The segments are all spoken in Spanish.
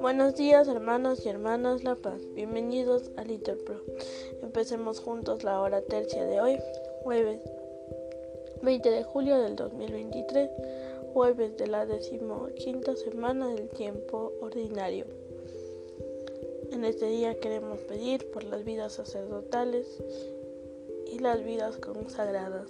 Buenos días hermanos y hermanas La Paz, bienvenidos a Little Pro. Empecemos juntos la hora tercia de hoy, jueves 20 de julio del 2023, jueves de la decimoquinta semana del tiempo ordinario. En este día queremos pedir por las vidas sacerdotales y las vidas consagradas.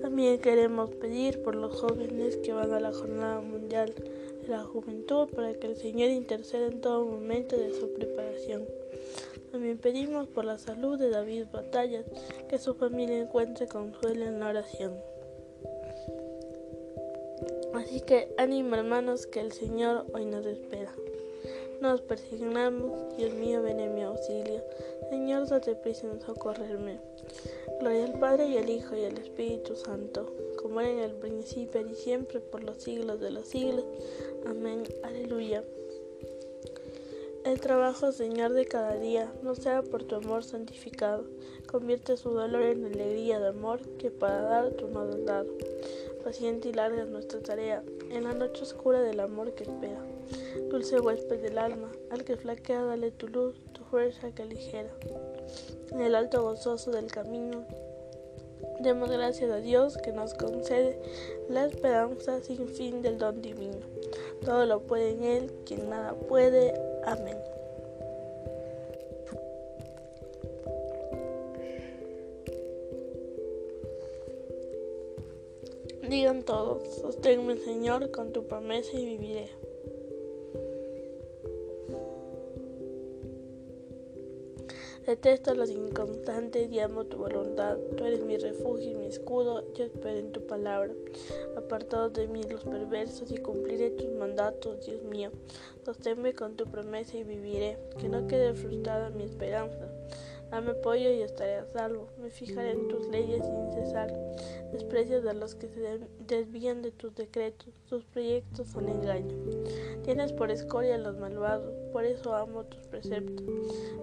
También queremos pedir por los jóvenes que van a la Jornada Mundial de la Juventud para que el Señor interceda en todo momento de su preparación. También pedimos por la salud de David Batallas, que su familia encuentre consuelo en la oración. Así que ánimo hermanos que el Señor hoy nos espera. Nos persignamos, Dios mío, ven en mi auxilio. Señor, date prisa en socorrerme. Gloria al Padre y al Hijo y al Espíritu Santo, como era en el principio y siempre, por los siglos de los siglos. Amén. Aleluya. El trabajo, Señor, de cada día, no sea por tu amor santificado. Convierte su dolor en alegría de amor que para dar tú nos dado. Paciente y larga es nuestra tarea, en la noche oscura del amor que espera. Dulce huésped del alma, al que flaquea dale tu luz, tu fuerza que ligera. En el alto gozoso del camino, demos gracias a Dios que nos concede la esperanza sin fin del don divino. Todo lo puede en Él, quien nada puede. Amén. Digan todos, sosténme Señor con tu promesa y viviré. Detesto los inconstantes y amo tu voluntad. Tú eres mi refugio y mi escudo. Yo espero en tu palabra. Apartados de mí los perversos y cumpliré tus mandatos, Dios mío. Sosténme con tu promesa y viviré. Que no quede frustrada mi esperanza. Dame apoyo y estaré a salvo. Me fijaré en tus leyes sin cesar. Desprecias a los que se desvían de tus decretos. Tus proyectos son engaño. Tienes por escoria a los malvados. Por eso amo tus preceptos.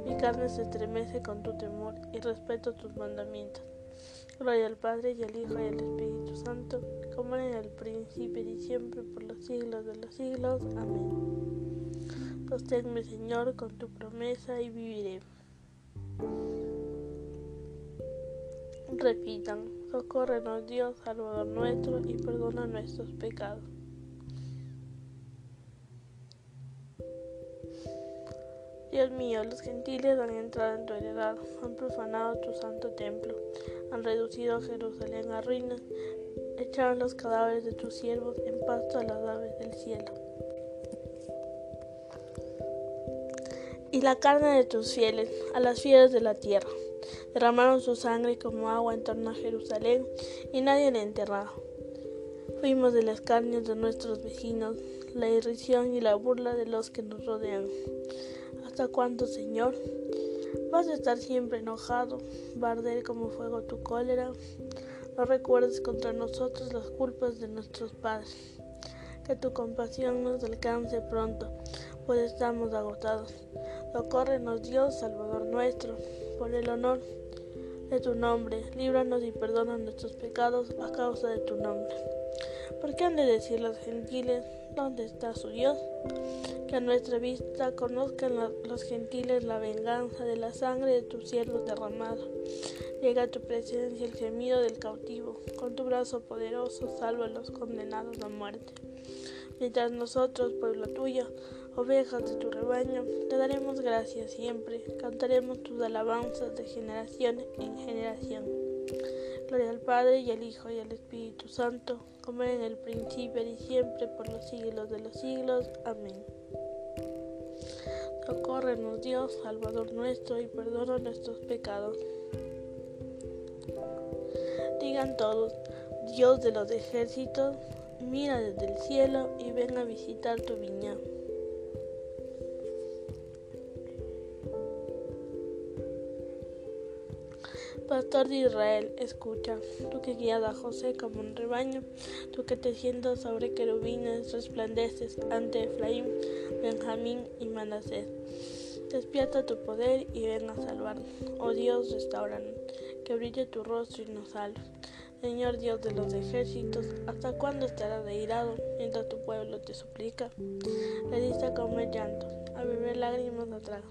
Mi carne se estremece con tu temor y respeto tus mandamientos. Gloria al Padre y al Hijo y al Espíritu Santo, como en el principio y siempre, por los siglos de los siglos. Amén. Sosténme, Señor, con tu promesa y viviré. Repitan, socórrenos Dios, Salvador nuestro, y perdona nuestros pecados. Dios mío, los gentiles han entrado en tu heredad, han profanado tu santo templo, han reducido a Jerusalén a ruinas, echaron los cadáveres de tus siervos en pasto a las aves del cielo. Y la carne de tus fieles a las fieras de la tierra. Derramaron su sangre como agua en torno a Jerusalén y nadie la enterraba. Fuimos de las carnes de nuestros vecinos, la irrisión y la burla de los que nos rodean. ¿Hasta cuándo, Señor? ¿Vas a estar siempre enojado, va como fuego tu cólera? No recuerdes contra nosotros las culpas de nuestros padres. Que tu compasión nos alcance pronto, pues estamos agotados. Socórrenos Dios, Salvador nuestro, por el honor de tu nombre, líbranos y perdona nuestros pecados a causa de tu nombre. ¿Por qué han de decir los gentiles, ¿dónde está su Dios? Que a nuestra vista conozcan los gentiles la venganza de la sangre de tus siervos derramada. Llega a tu presencia el gemido del cautivo, con tu brazo poderoso salva a los condenados a muerte. Mientras nosotros, pueblo tuyo, ovejas de tu rebaño, te daremos gracias siempre, cantaremos tus alabanzas de generación en generación. Gloria al Padre y al Hijo y al Espíritu Santo, como en el principio y siempre, por los siglos de los siglos. Amén. Socórrenos Dios, Salvador nuestro, y perdona nuestros pecados. Digan todos, Dios de los ejércitos, mira desde el cielo y ven a visitar tu viña. Pastor de Israel, escucha, tú que guías a José como un rebaño, tú que te sientas sobre querubines, resplandeces ante Efraín, Benjamín y Manasés. Despierta tu poder y ven a salvarnos. Oh Dios, restauranos, que brille tu rostro y nos salve. Señor Dios de los ejércitos, ¿hasta cuándo estarás reirado mientras tu pueblo te suplica? Le diste a comer llanto, a beber lágrimas atrás.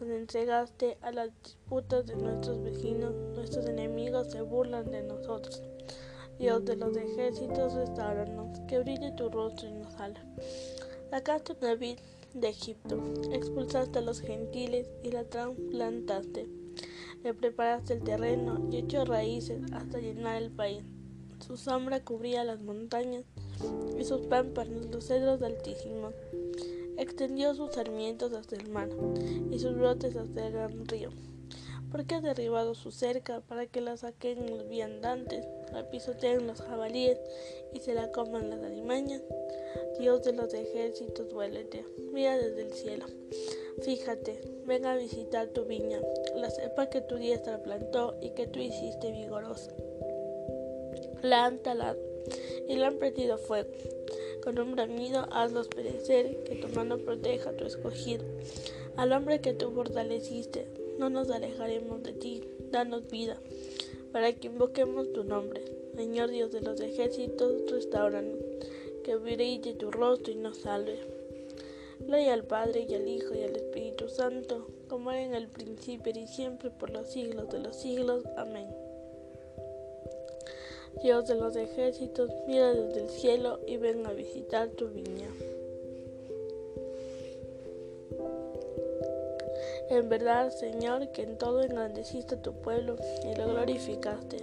Nos entregaste a las disputas de nuestros vecinos, nuestros enemigos se burlan de nosotros. Dios de los ejércitos, restauranos, que brille tu rostro y nos salve. Sacaste una vid de Egipto, expulsaste a los gentiles y la trasplantaste le preparaste el terreno y echó raíces hasta llenar el país. Su sombra cubría las montañas y sus pámpanos los cedros altísimos. Extendió sus sarmientos hasta el mar y sus brotes hasta el gran río. Porque has derribado su cerca para que la saquen los viandantes, la pisoteen los jabalíes y se la coman las alimañas? Dios de los ejércitos, vuélete, mira desde el cielo. Fíjate, ven a visitar tu viña, la cepa que tu diestra plantó y que tú hiciste vigorosa. La han talado y la han prendido fuego. Con un bramido hazlos perecer, que tu mano proteja a tu escogido. Al hombre que tú fortaleciste, no nos alejaremos de ti, danos vida, para que invoquemos tu nombre. Señor Dios de los ejércitos, restauranos, que brille tu rostro y nos salve. Gloria al Padre y al Hijo y al Espíritu Santo, como era en el principio y siempre por los siglos de los siglos. Amén. Dios de los ejércitos, mira desde el cielo y ven a visitar tu viña. En verdad, Señor, que en todo engrandeciste a tu pueblo y lo glorificaste,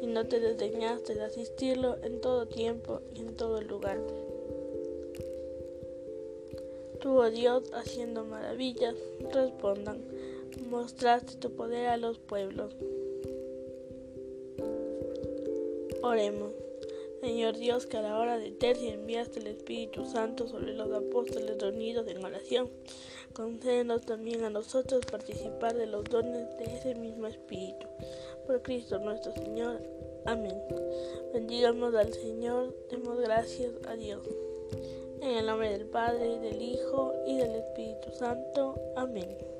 y no te desdeñaste de asistirlo en todo tiempo y en todo lugar. Tú, oh Dios, haciendo maravillas, respondan, mostraste tu poder a los pueblos. Oremos. Señor Dios, que a la hora de tercia enviaste el Espíritu Santo sobre los apóstoles reunidos en oración, concédenos también a nosotros participar de los dones de ese mismo Espíritu. Por Cristo nuestro Señor. Amén. Bendigamos al Señor, demos gracias a Dios. En el nombre del Padre, del Hijo y del Espíritu Santo. Amén.